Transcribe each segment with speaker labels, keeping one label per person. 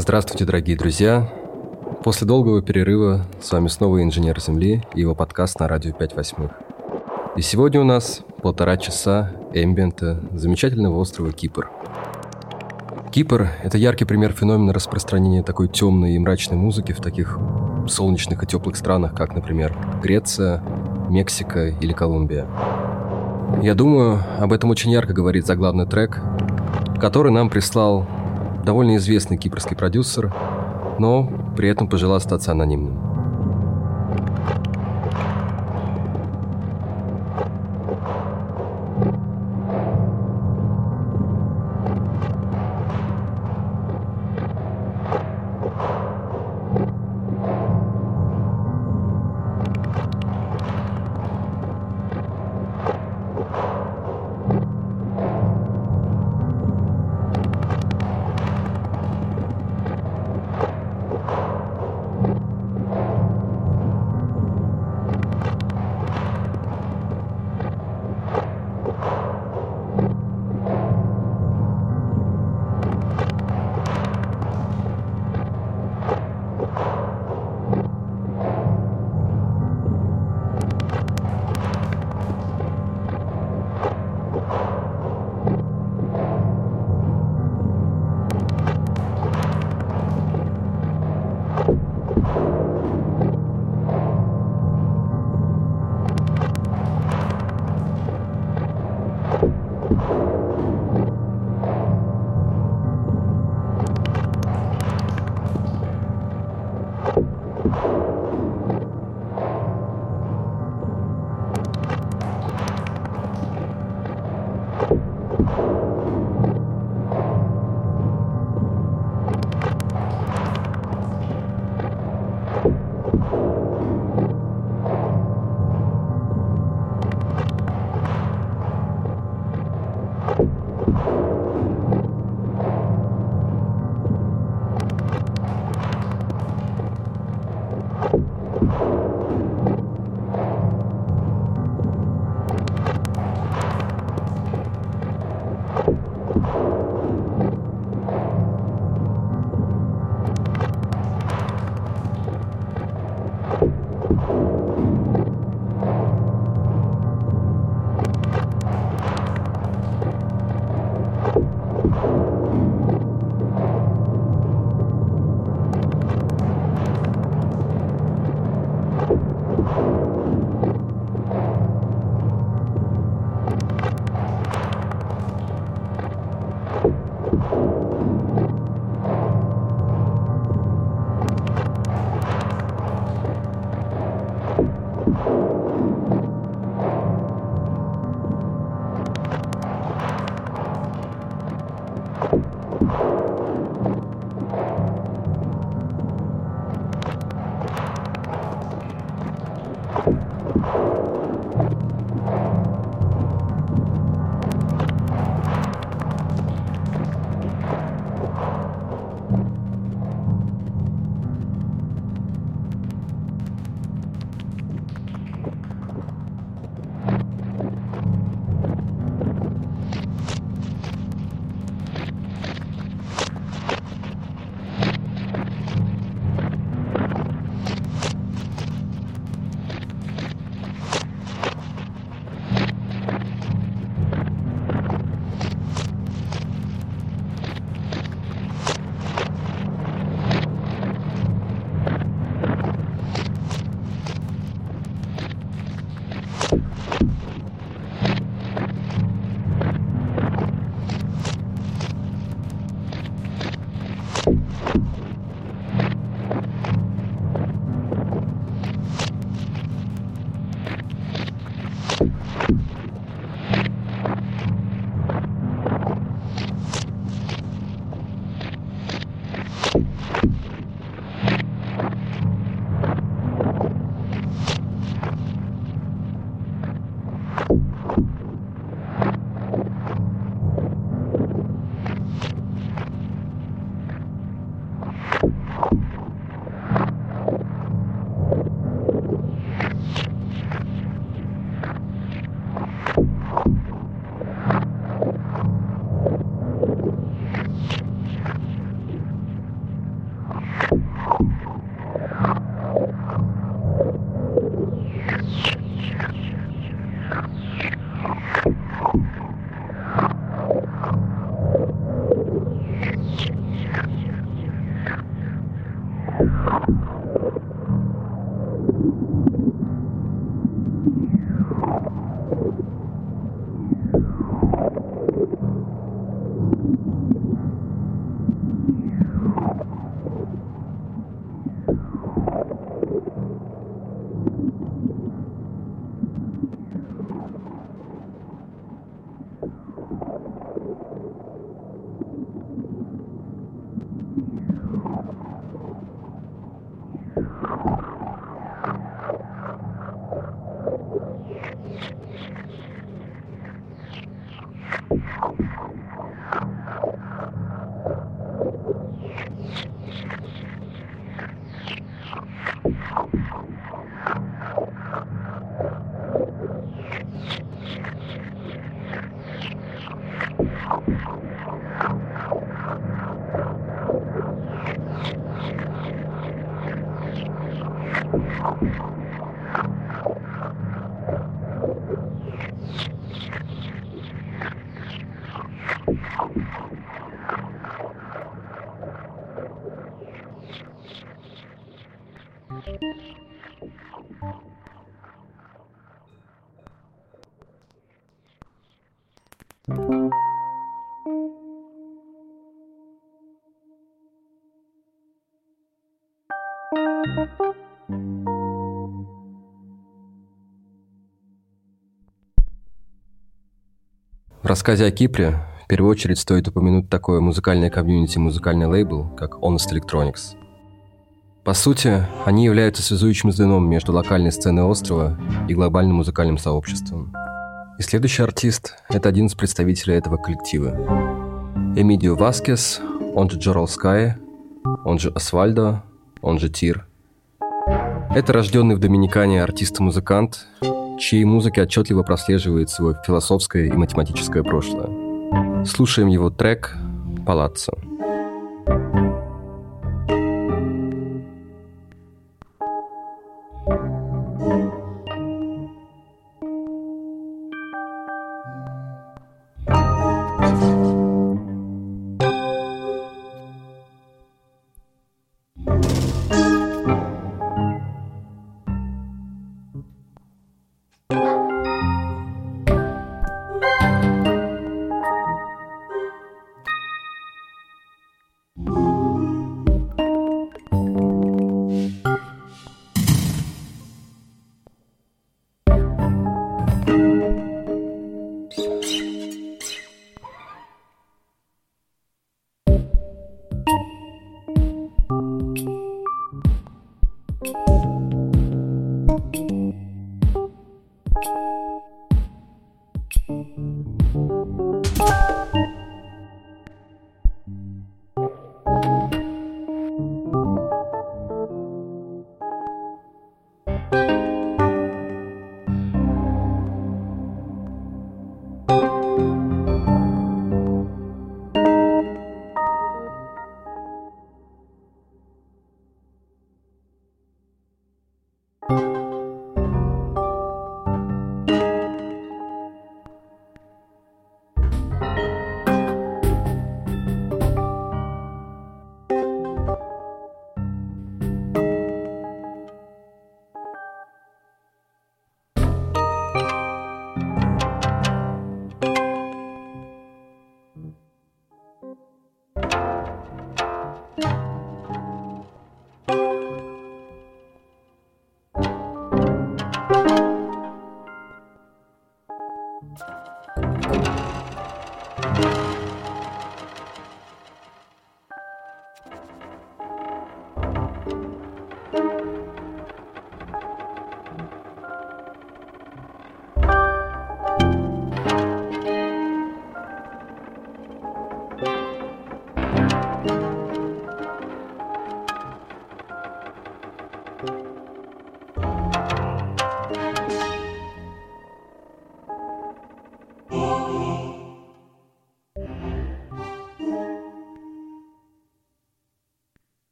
Speaker 1: Здравствуйте, дорогие друзья. После долгого перерыва с вами снова инженер Земли и его подкаст на радио 5 восьмых. И сегодня у нас полтора часа эмбиента замечательного острова Кипр. Кипр – это яркий пример феномена распространения такой темной и мрачной музыки в таких солнечных и теплых странах, как, например, Греция, Мексика или Колумбия. Я думаю, об этом очень ярко говорит заглавный трек, который нам прислал довольно известный кипрский продюсер, но при этом пожелал остаться анонимным. В рассказе о Кипре в первую очередь стоит упомянуть такое музыкальное комьюнити, музыкальный лейбл, как Honest Electronics. По сути, они являются связующим звеном между локальной сценой острова и глобальным музыкальным сообществом. И следующий артист – это один из представителей этого коллектива. Эмидио Васкес, он же Джорал Скай, он же Асвальдо, он же Тир. Это рожденный в Доминикане артист и музыкант, чьей музыке отчетливо прослеживается свое философское и математическое прошлое. Слушаем его трек «Палаццо». И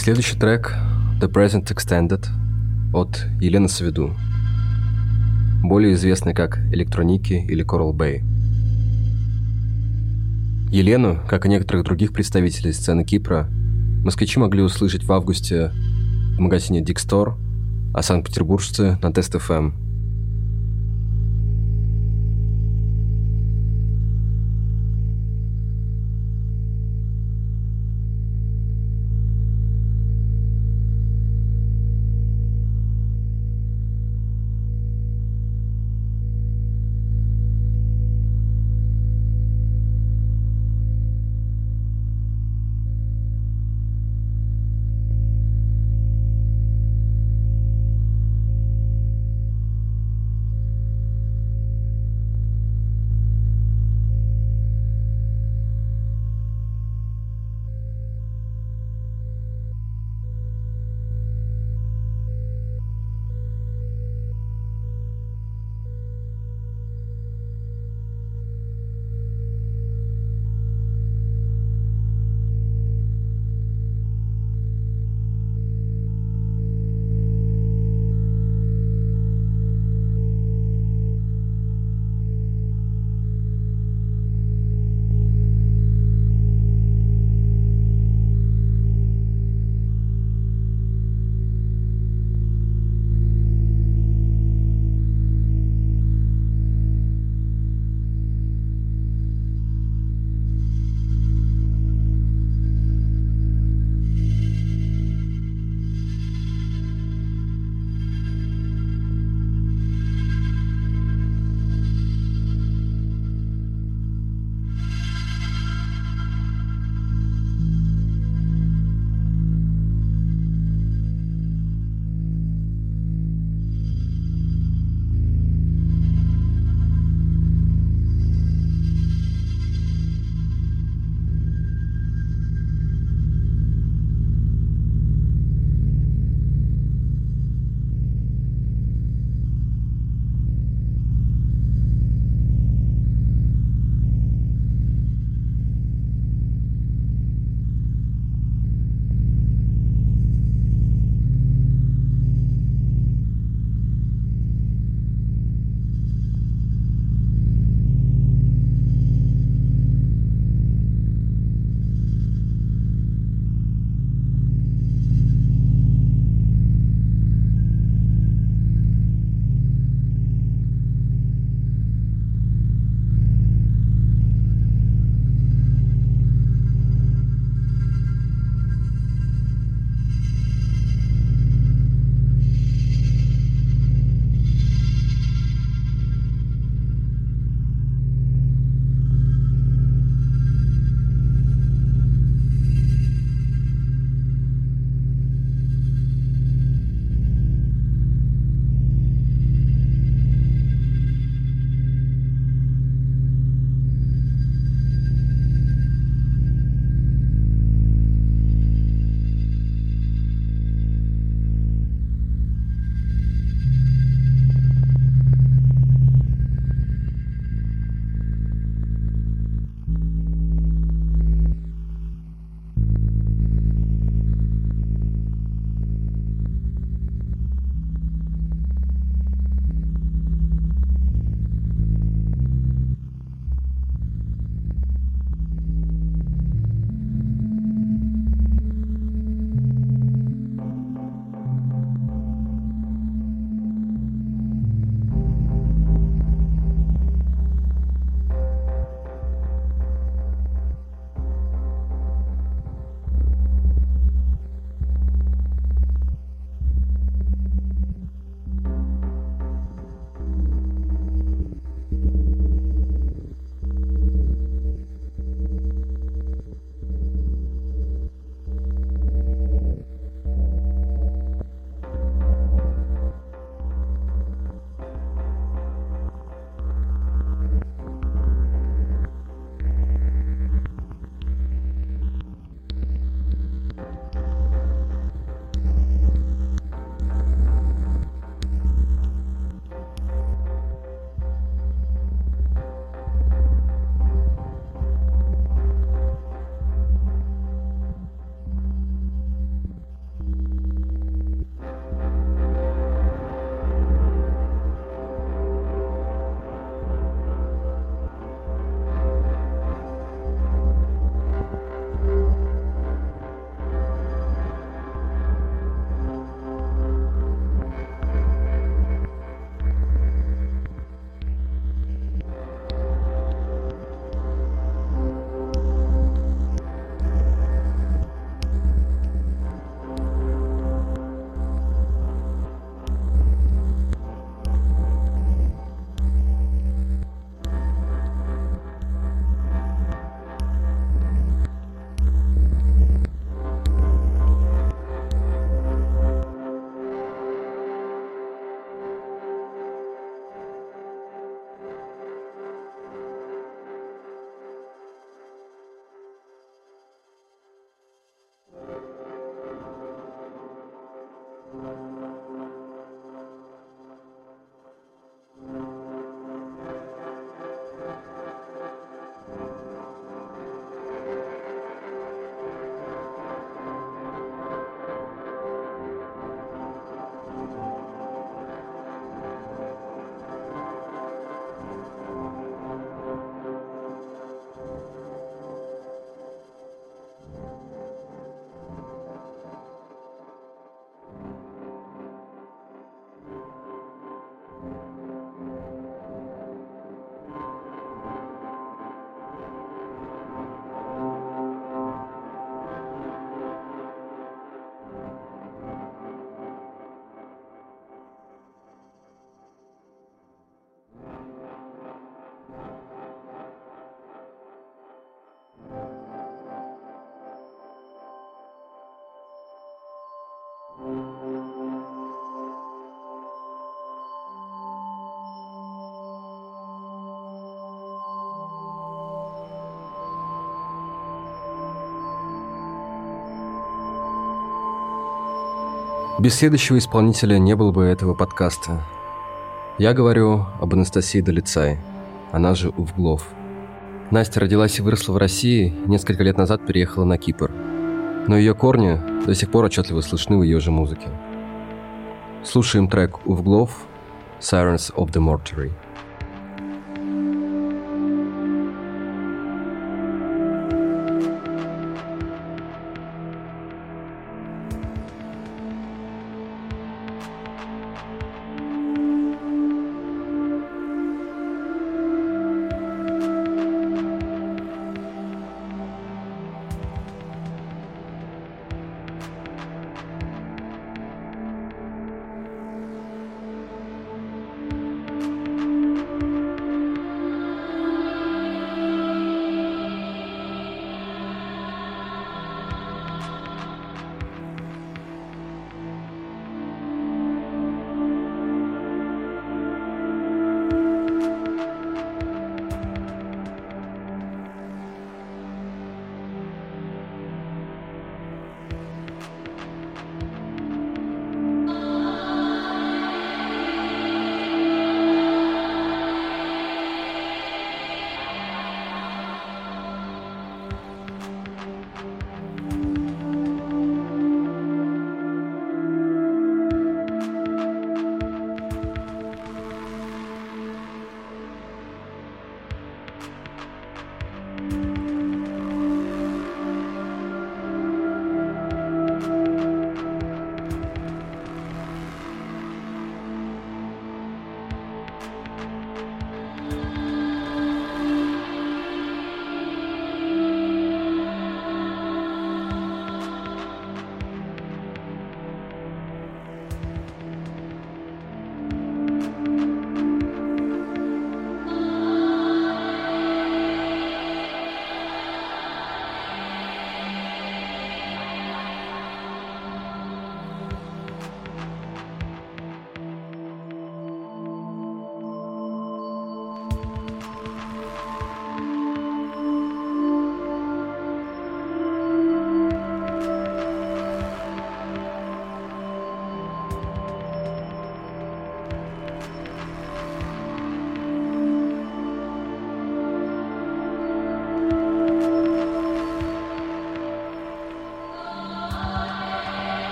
Speaker 1: следующий трек The Present Extended от Елены Савиду, более известной как Электроники или Coral Bay. Елену, как и некоторых других представителей сцены Кипра, москвичи могли услышать в августе в магазине Store, а санкт-петербуржцы на Тест Без следующего исполнителя не было бы этого подкаста. Я говорю об Анастасии Долицай, она же Увглов. Настя родилась и выросла в России, несколько лет назад переехала на Кипр. Но ее корни до сих пор отчетливо слышны в ее же музыке. Слушаем трек Увглов «Sirens of the Mortuary».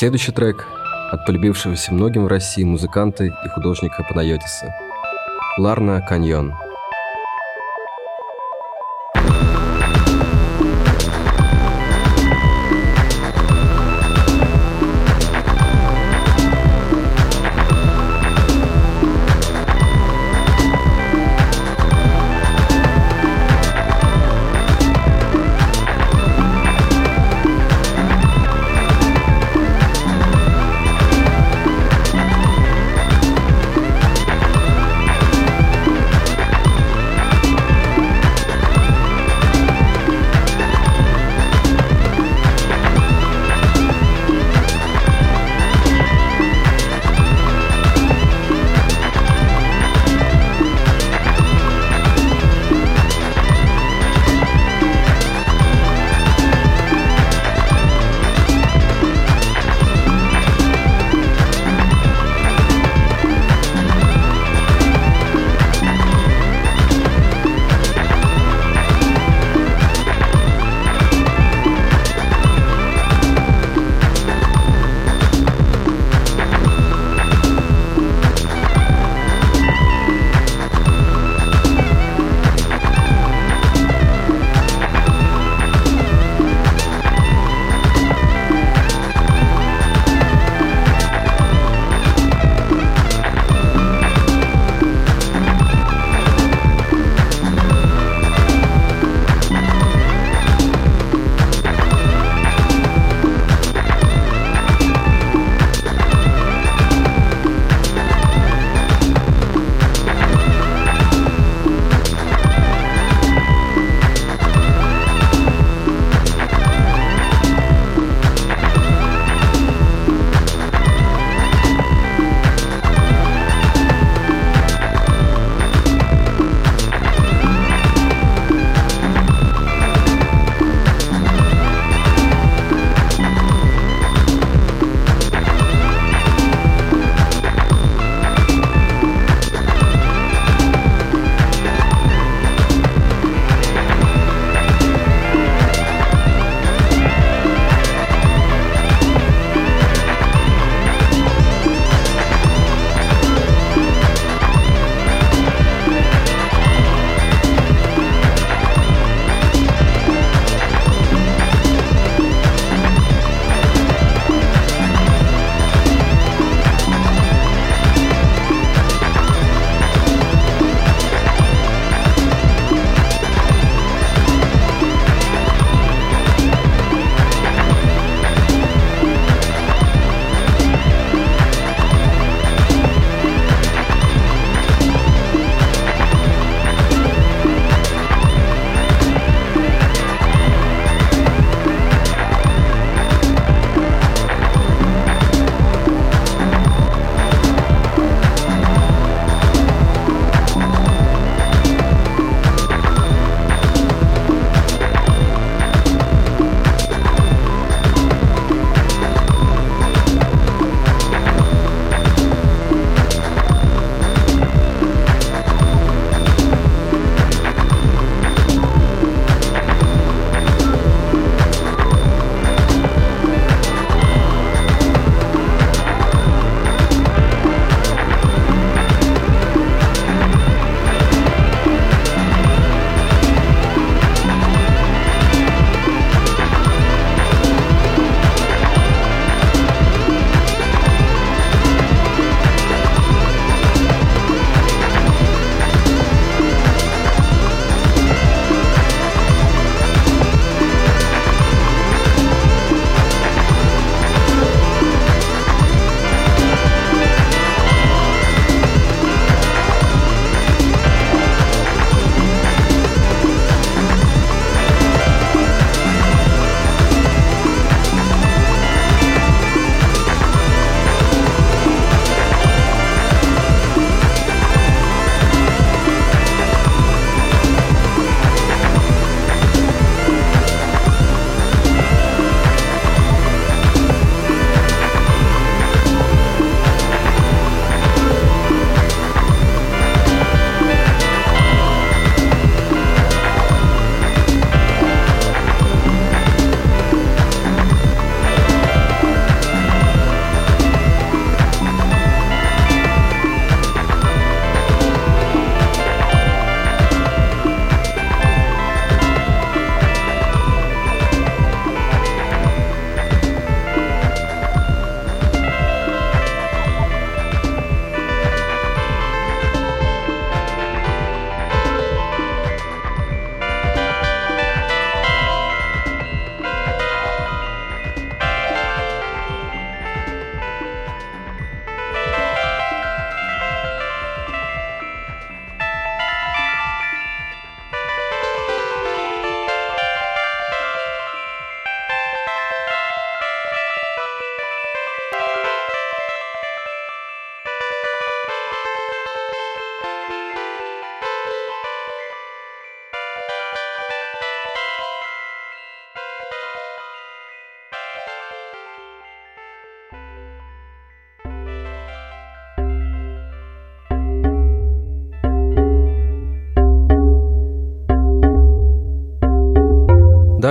Speaker 1: Следующий трек от полюбившегося многим в России музыканта и художника Панайотиса. Ларна Каньон.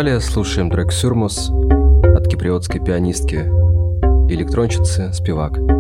Speaker 1: Далее слушаем трек «Сюрмус» от киприотской пианистки и электронщицы «Спивак».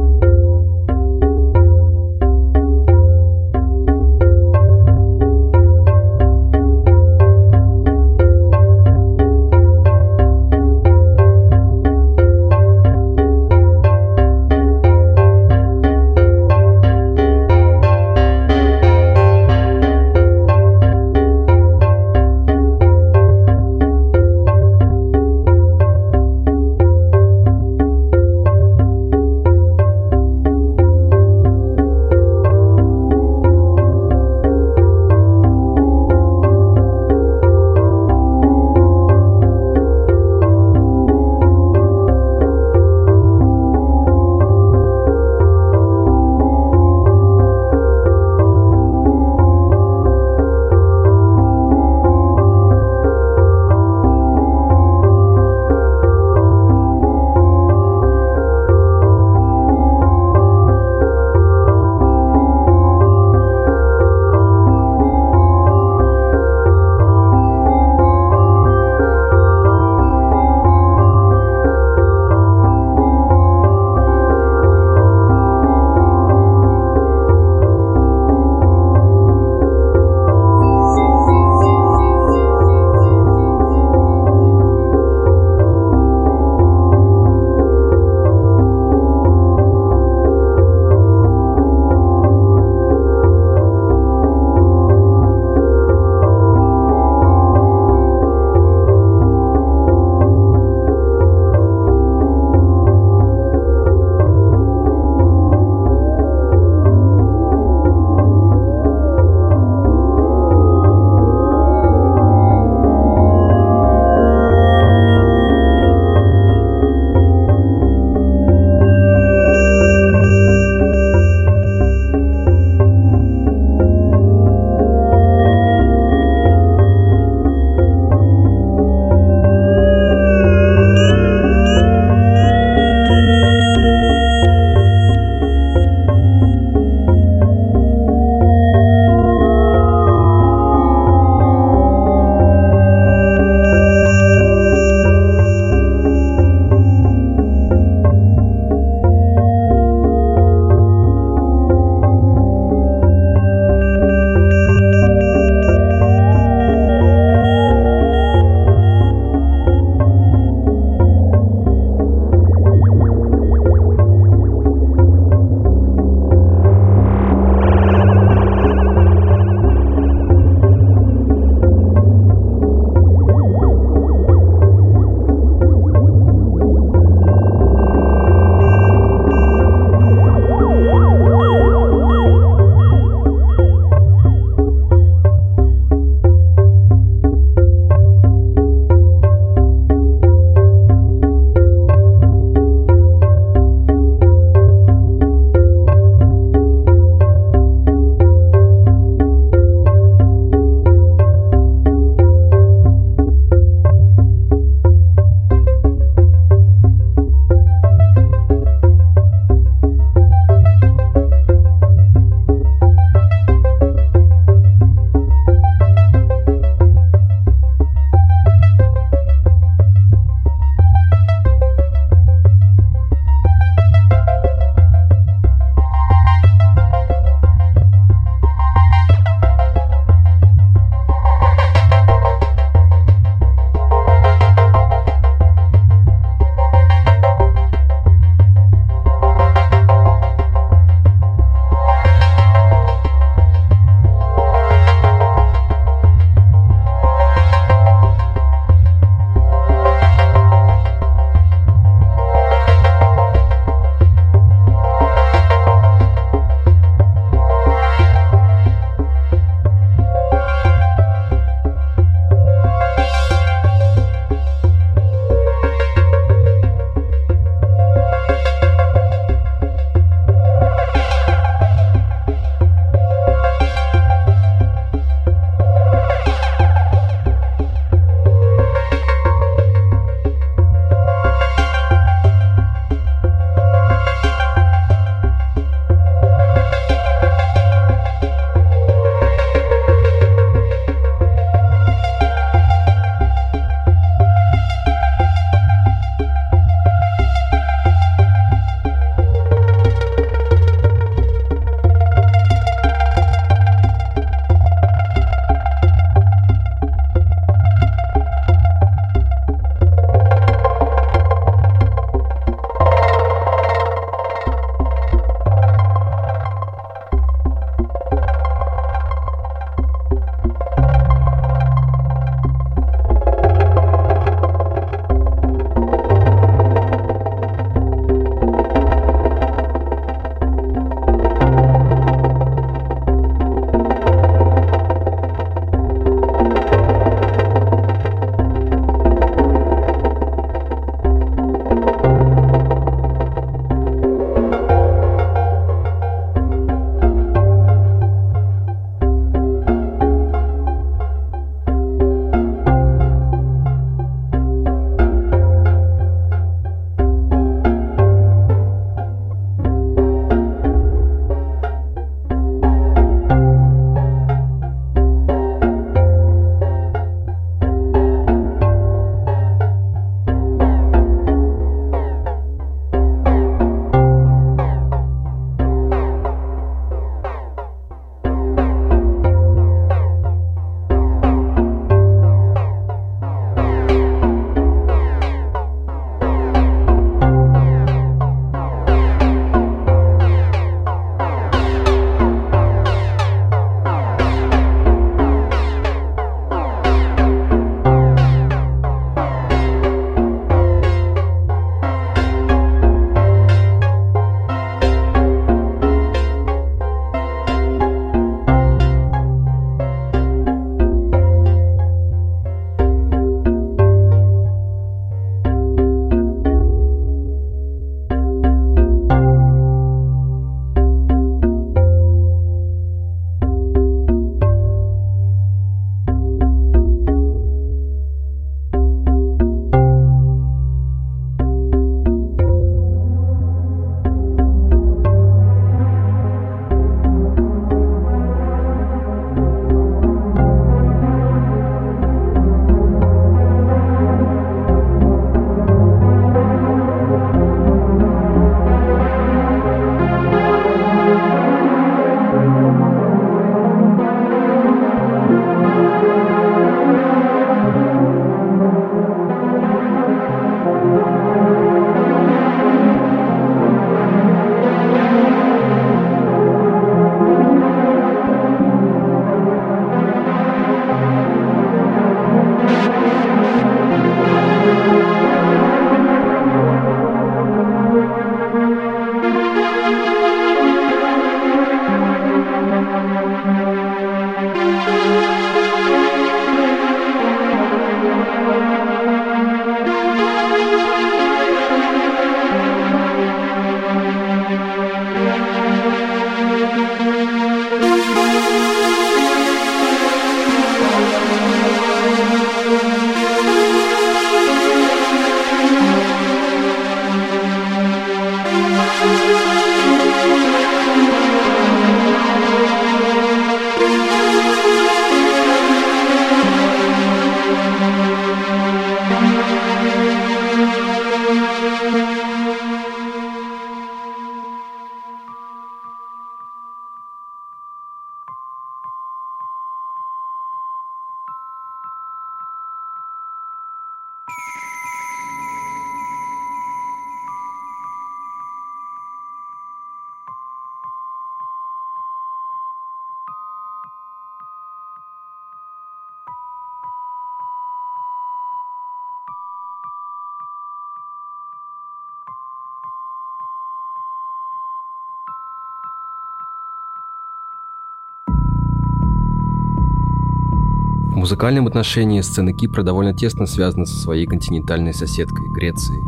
Speaker 1: Музыкальном отношении сцена Кипра довольно тесно связана со своей континентальной соседкой – Грецией.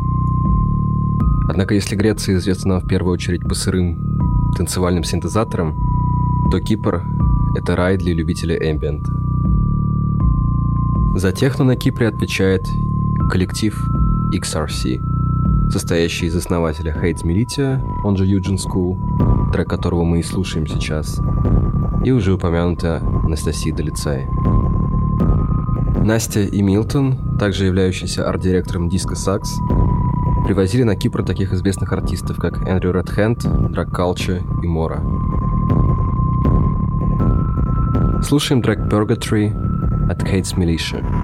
Speaker 1: Однако если Греция известна в первую очередь по сырым танцевальным синтезаторам, то Кипр – это рай для любителей эмбиента. За техно на Кипре отвечает коллектив XRC, состоящий из основателя Хейтс Militia, он же Eugen School, трек которого мы и слушаем сейчас, и уже упомянутая Анастасия Долицай. Настя и Милтон, также являющиеся арт-директором Disco Sax, привозили на Кипр таких известных артистов, как Эндрю Редхенд, Drag Culture и Мора. Слушаем трек Purgatory от Kate's Militia.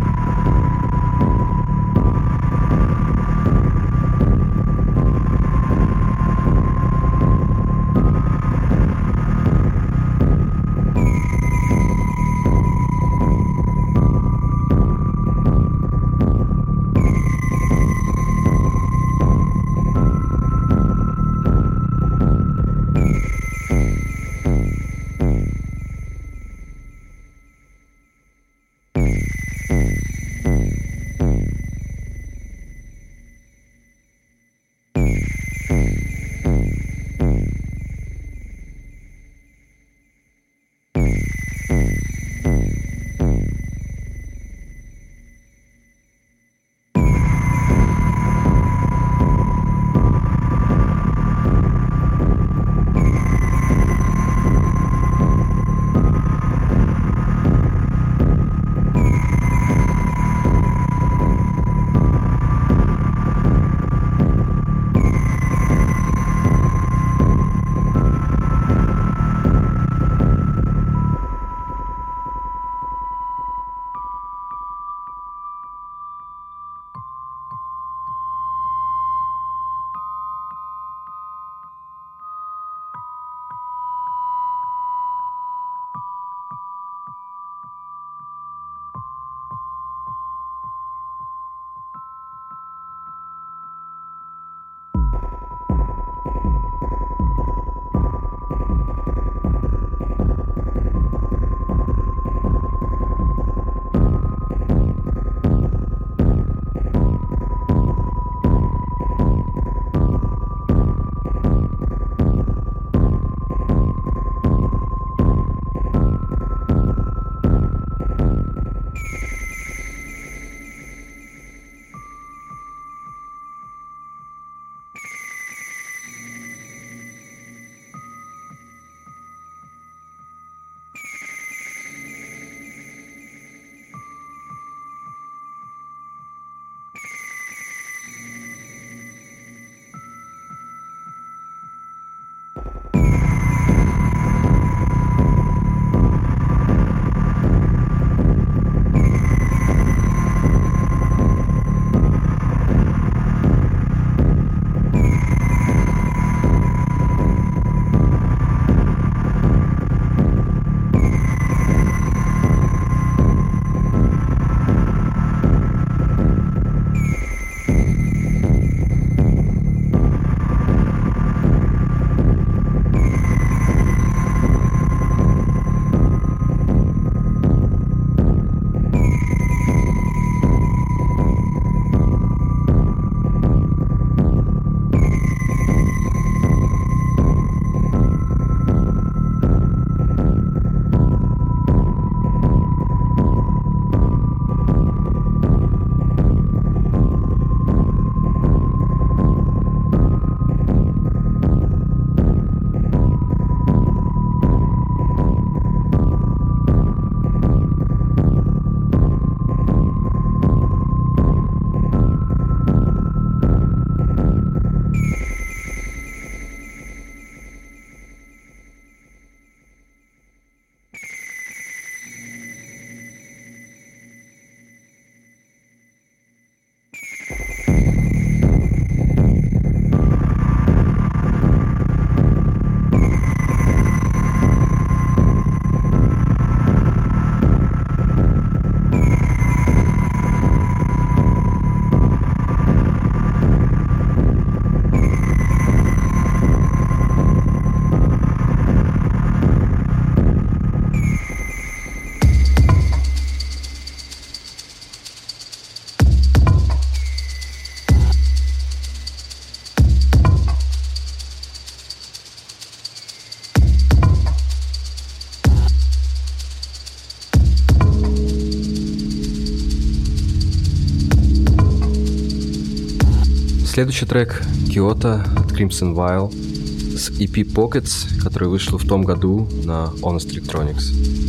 Speaker 1: Следующий трек Kyoto от Crimson Vile с EP Pockets, который вышел в том году на Honest Electronics.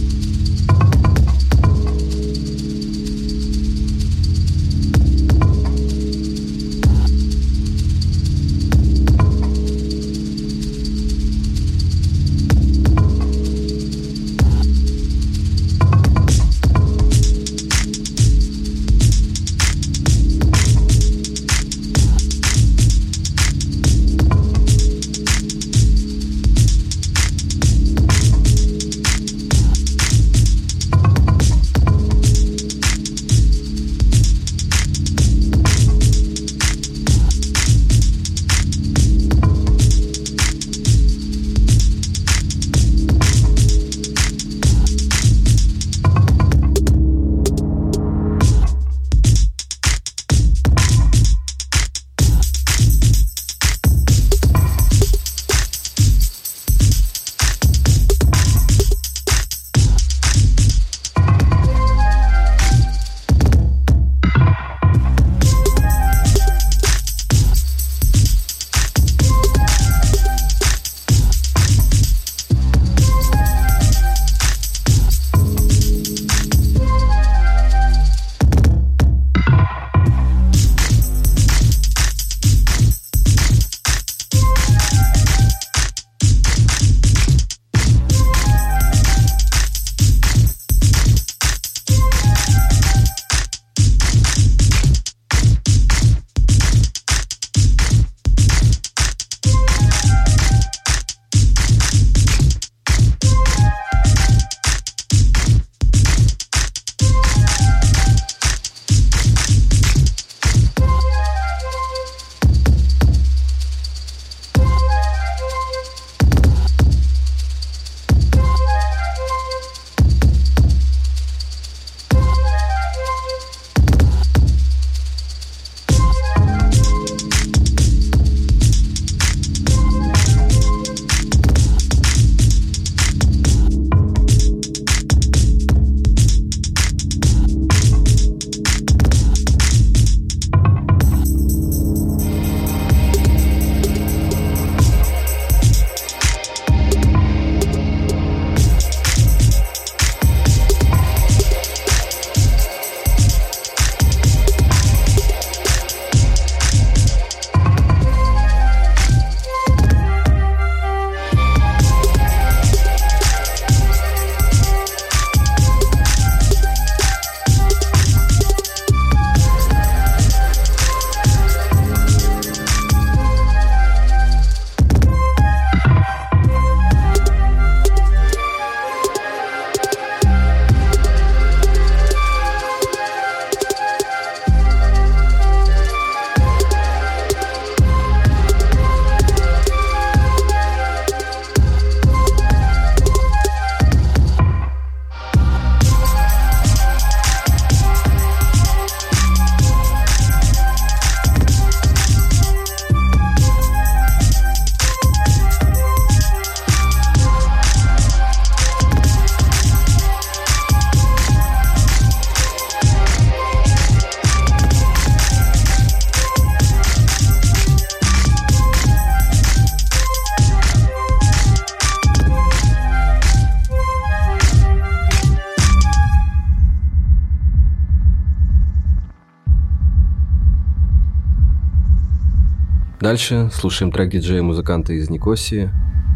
Speaker 1: Дальше. Слушаем трек диджея-музыканта из Никосии.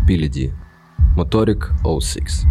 Speaker 1: Пилиди Моторик 06.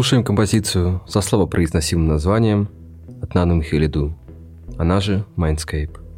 Speaker 1: Слушаем композицию со словопроизносимым названием от Нану Михелиду, она же Mindscape.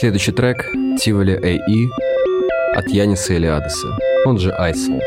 Speaker 1: Следующий трек Тиволи A.E. от Яниса Элиадеса, он же Айсел.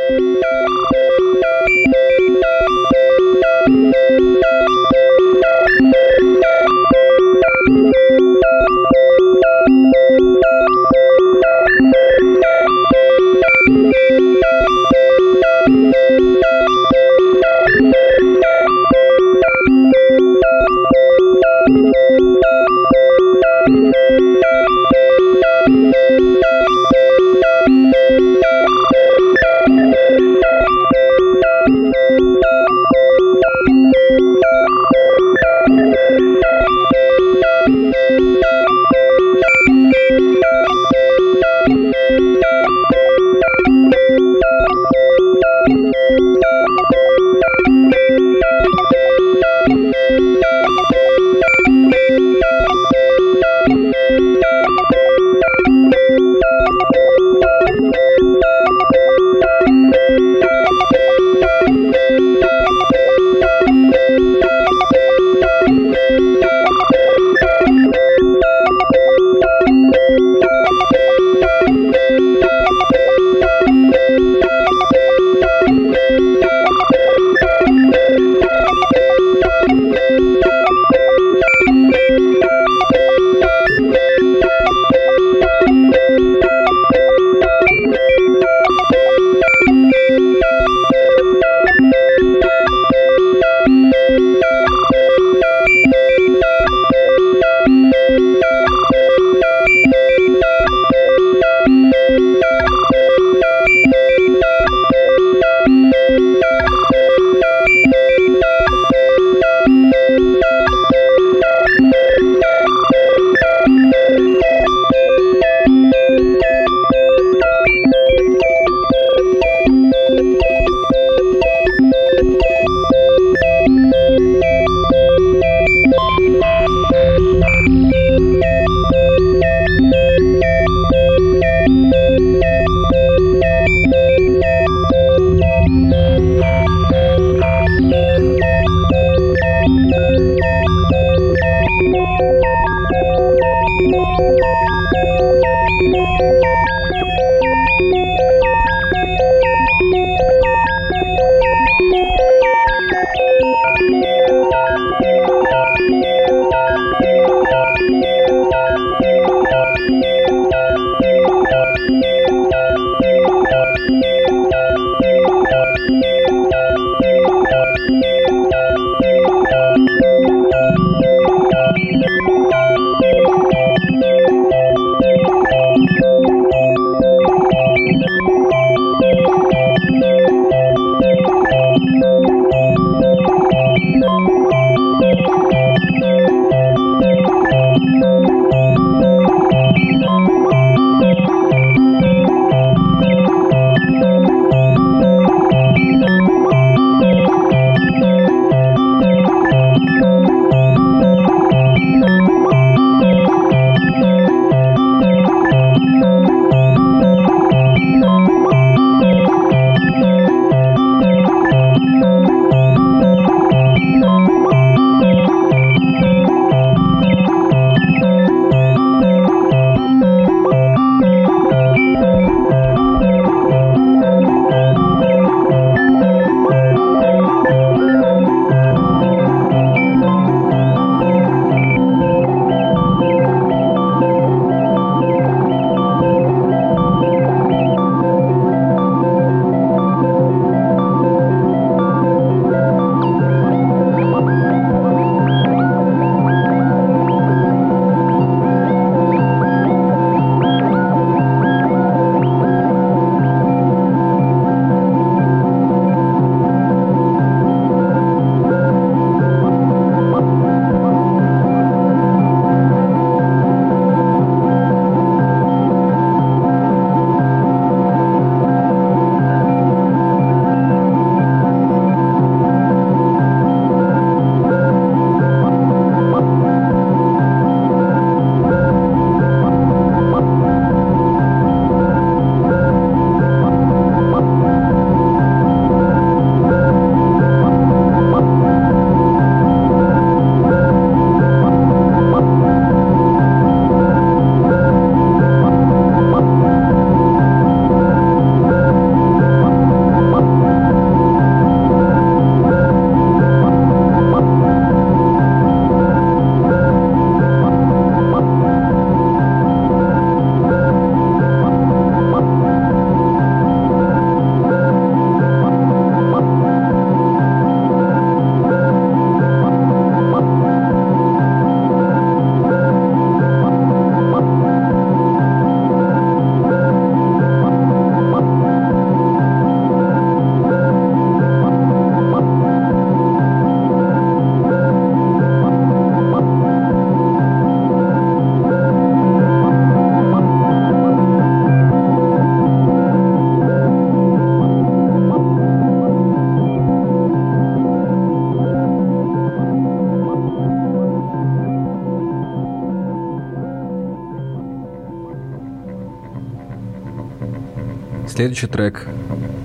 Speaker 1: Следующий трек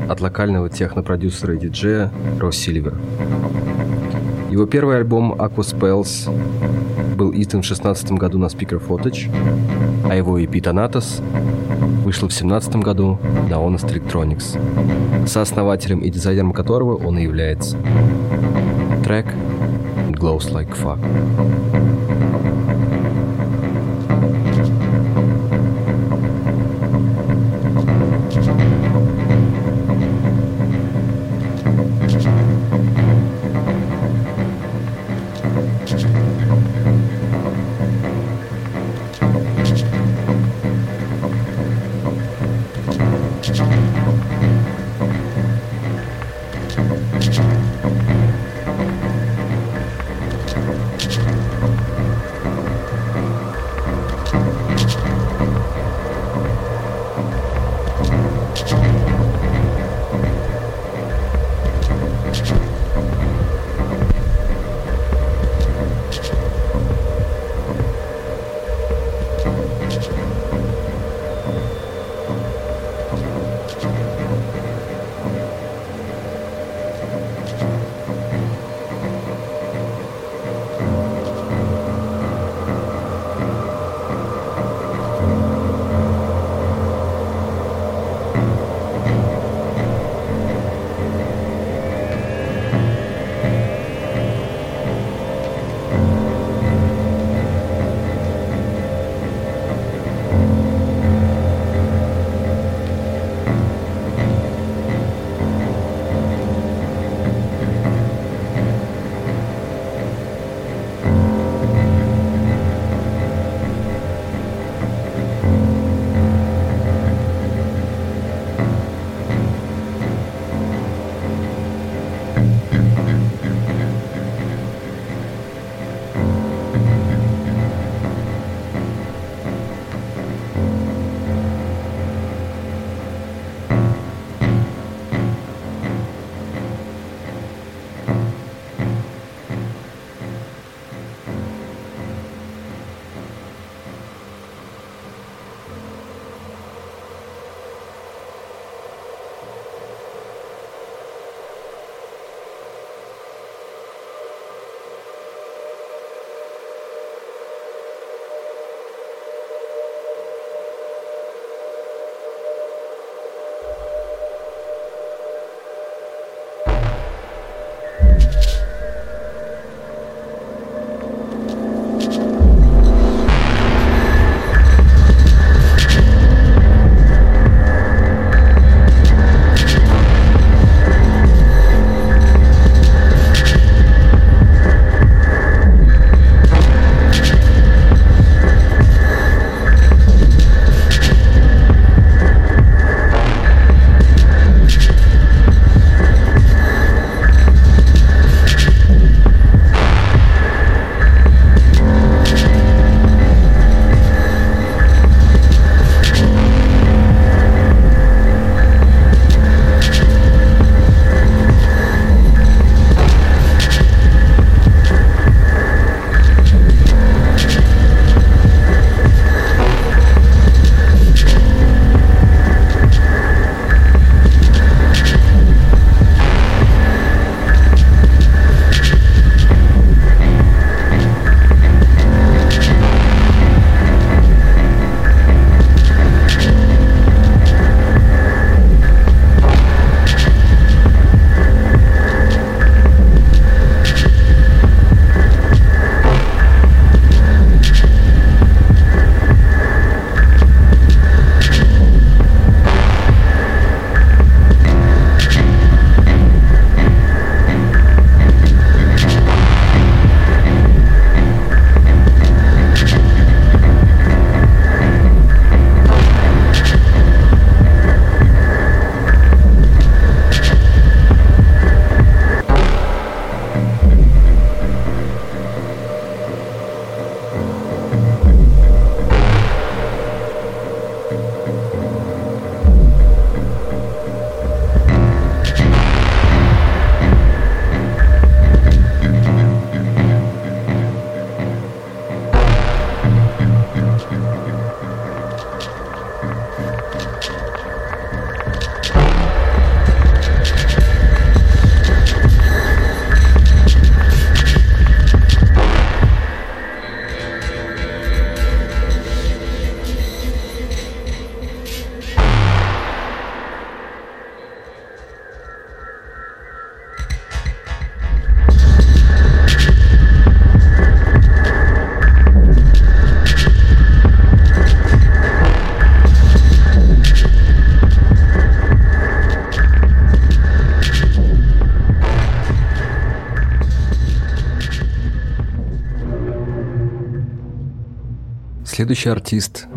Speaker 1: от локального технопродюсера и диджея Ро Сильвер. Его первый альбом Aqua Spells был издан в 2016 году на Speaker Footage, а его EP Thanatos вышел в 2017 году на Honest Electronics, сооснователем и дизайнером которого он и является. Трек Glows Like Fuck. Следующий артист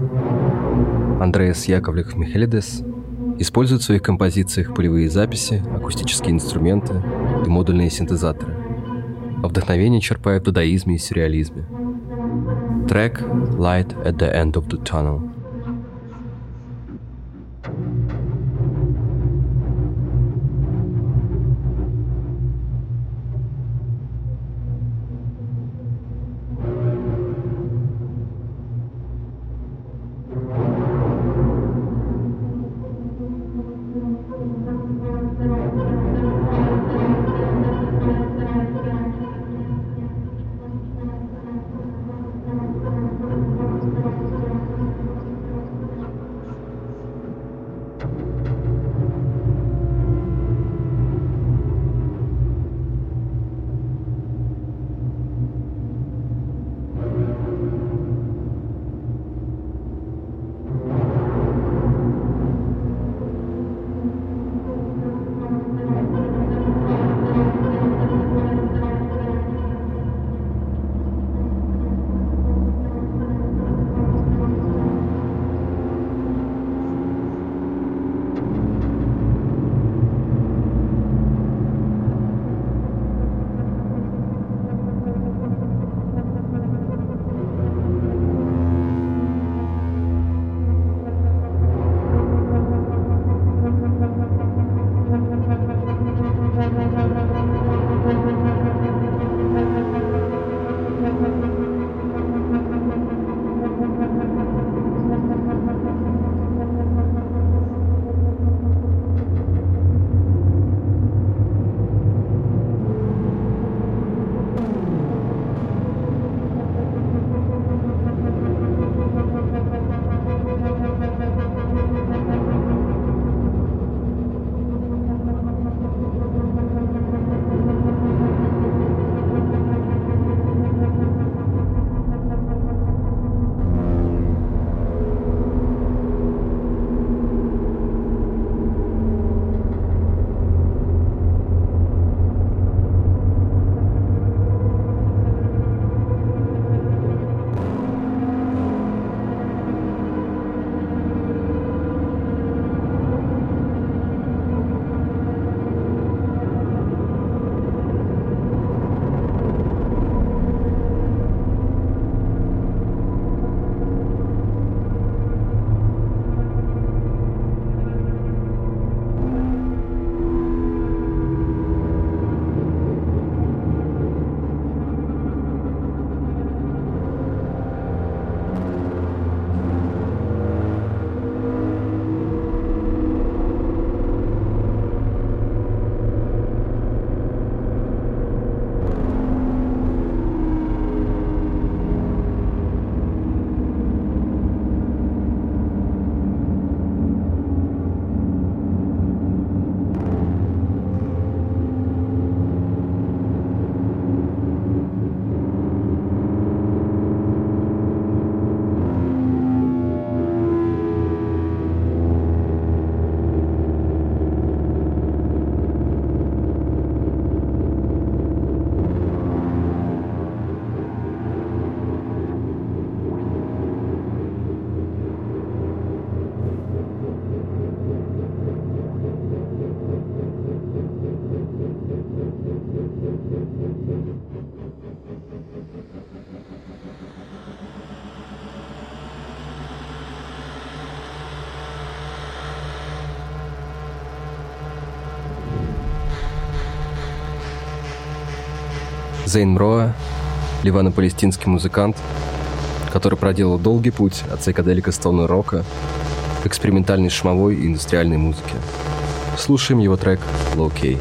Speaker 1: Андреас Яковлев Михелидес использует в своих композициях полевые записи, акустические инструменты и модульные синтезаторы. А вдохновение черпает в дадаизме и сюрреализме. Трек «Light at the End of the Tunnel» Зейн Мроа, ливано-палестинский музыкант, который проделал долгий путь от сайкаделика стоуна рока к экспериментальной шумовой и индустриальной музыке. Слушаем его трек «Low Key».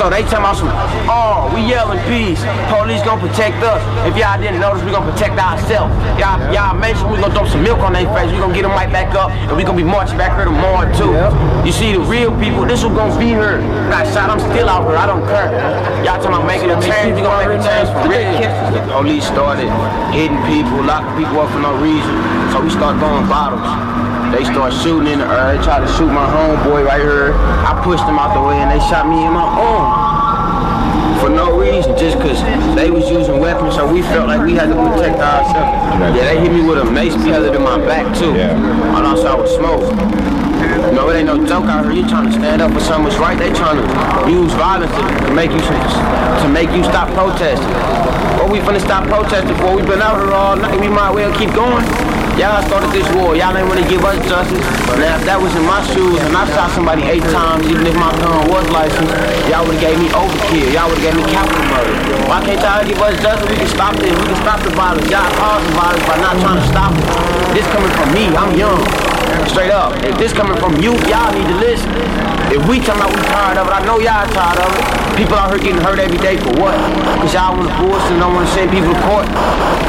Speaker 2: So they tell us, oh, we yelling peace. Police gonna protect us. If y'all didn't notice, we gonna protect ourselves. Y'all, y'all make sure we gonna throw some milk on their face. We gonna get them right back up, and we gonna be marching back here tomorrow too. You see, the real people, this was gonna be here. Got shot, I'm still out here. I don't care. Y'all talking about making a change, we gonna make a change for real. The police started hitting people, locking people up for no reason. So we start throwing bottles. They start shooting in the air. They try to shoot my homeboy right here. I pushed them out the way and they shot me in my arm. For no reason, just because they was using weapons, so we felt like we had to protect ourselves. Yeah, they hit me with a mace pellet in my back too.
Speaker 3: Yeah.
Speaker 2: All I saw was smoke. You know, it ain't no joke out here. You trying to stand up for something that's right. They trying to use violence to, to make you to make you stop protesting. What we finna stop protesting for? We've been out here all night. We might well keep going. Y'all started this war. Y'all ain't wanna give us justice. Now, if that was in my shoes and I shot somebody eight times, even if my gun was licensed, y'all would've gave me overkill. Y'all would've gave me capital murder. Why can't y'all give us justice? We can stop this. We can stop the violence. Y'all the violence by not trying to stop it. This coming from me. I'm young. Straight up. If this coming from you, y'all need to listen. If we talking about we tired of it, I know y'all tired of it. People out here getting hurt every day for what? Because y'all want to bullshit and don't want to send people to court?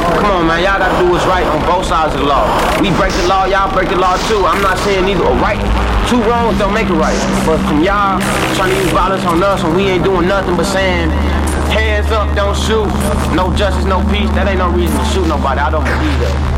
Speaker 2: Come on, man. Y'all got to do what's right on both sides of the law. We break the law, y'all break the law too. I'm not saying either or right. Two wrongs don't make it right. But from y'all trying to use violence on us when we ain't doing nothing but saying, hands up, don't shoot. No justice, no peace. That ain't no reason to shoot nobody. I don't believe that.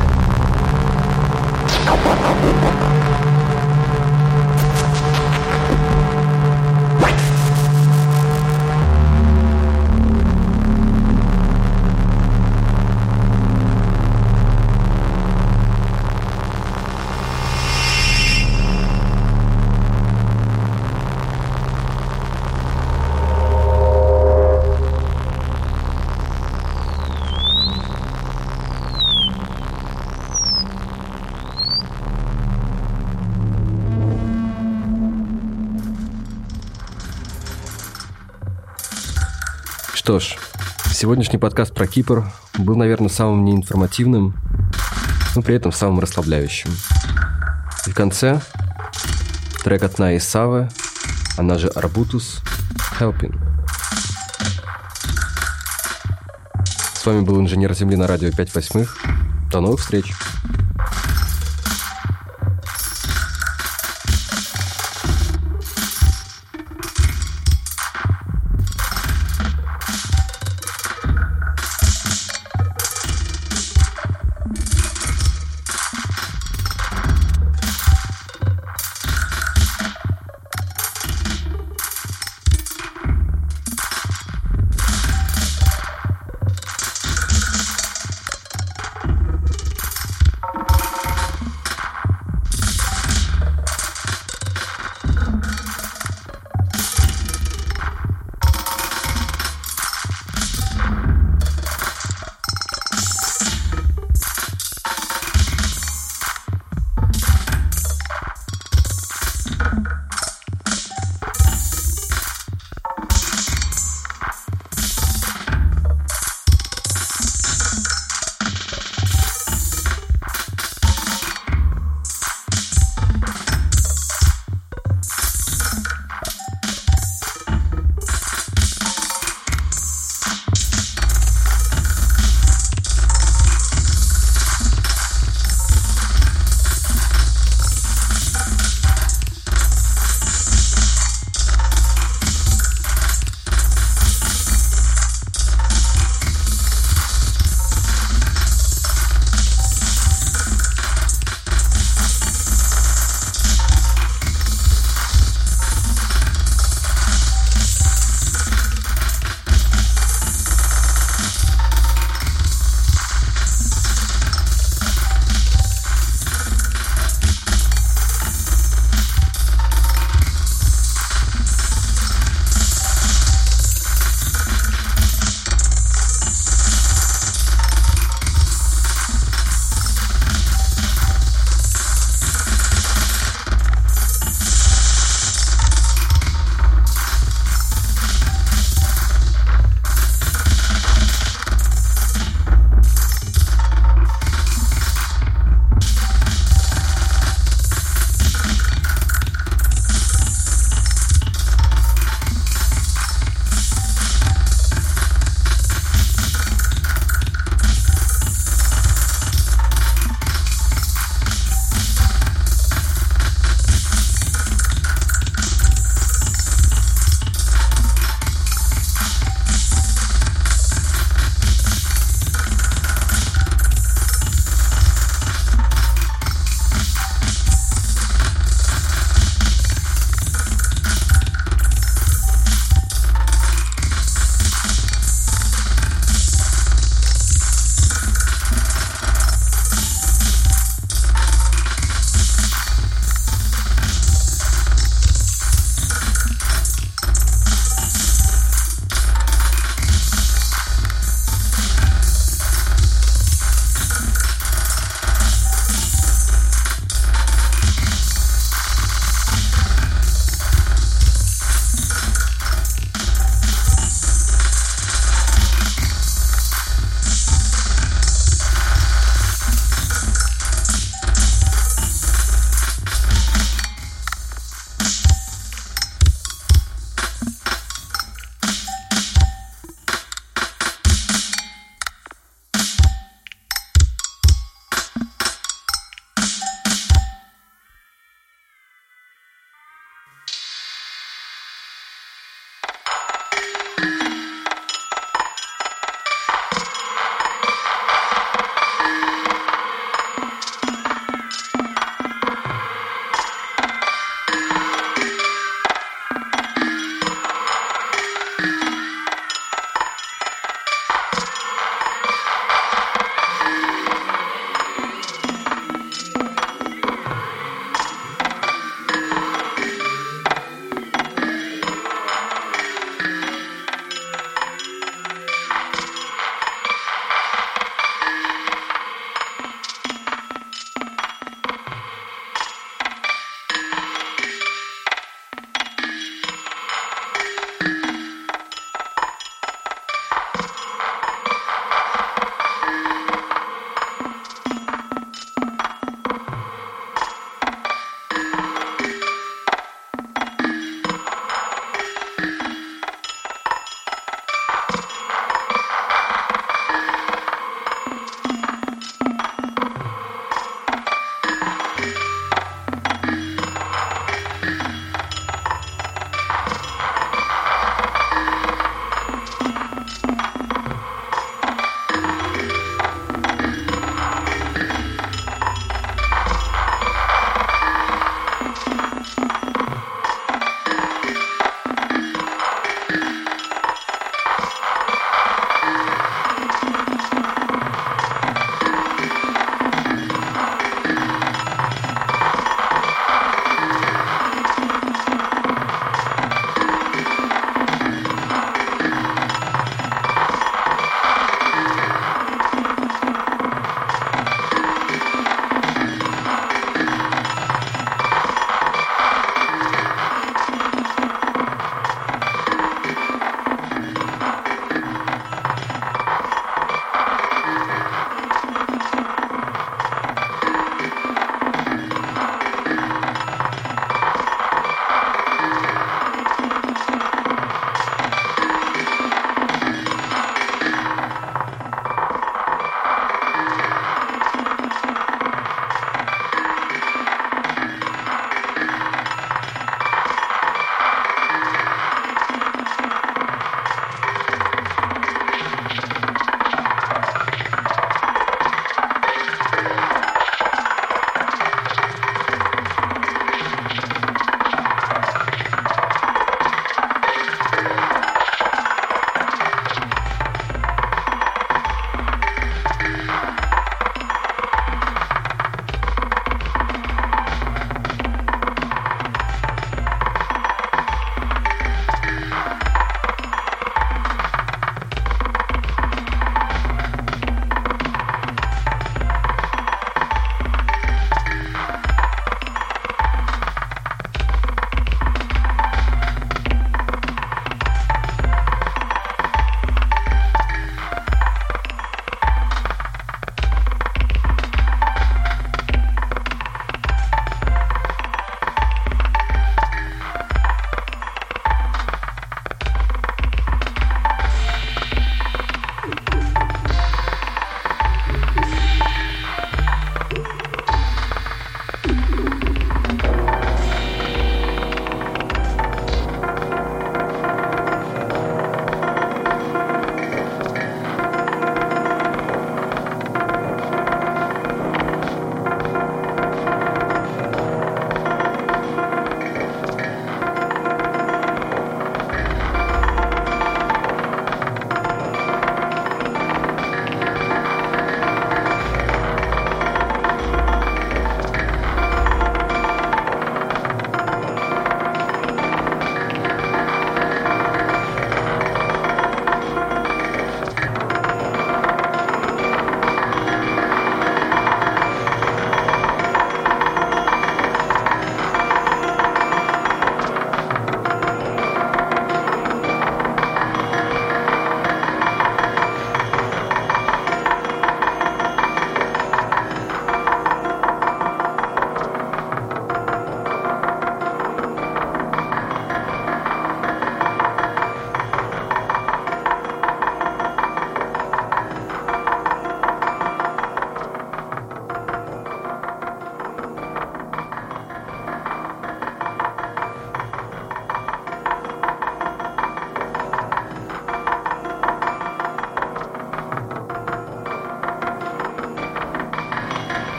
Speaker 1: Что ж, сегодняшний подкаст про Кипр был, наверное, самым неинформативным, но при этом самым расслабляющим. И в конце трек от Наи Савы, она же Арбутус, Helping. С вами был инженер Земли на радио 5 восьмых. До новых встреч!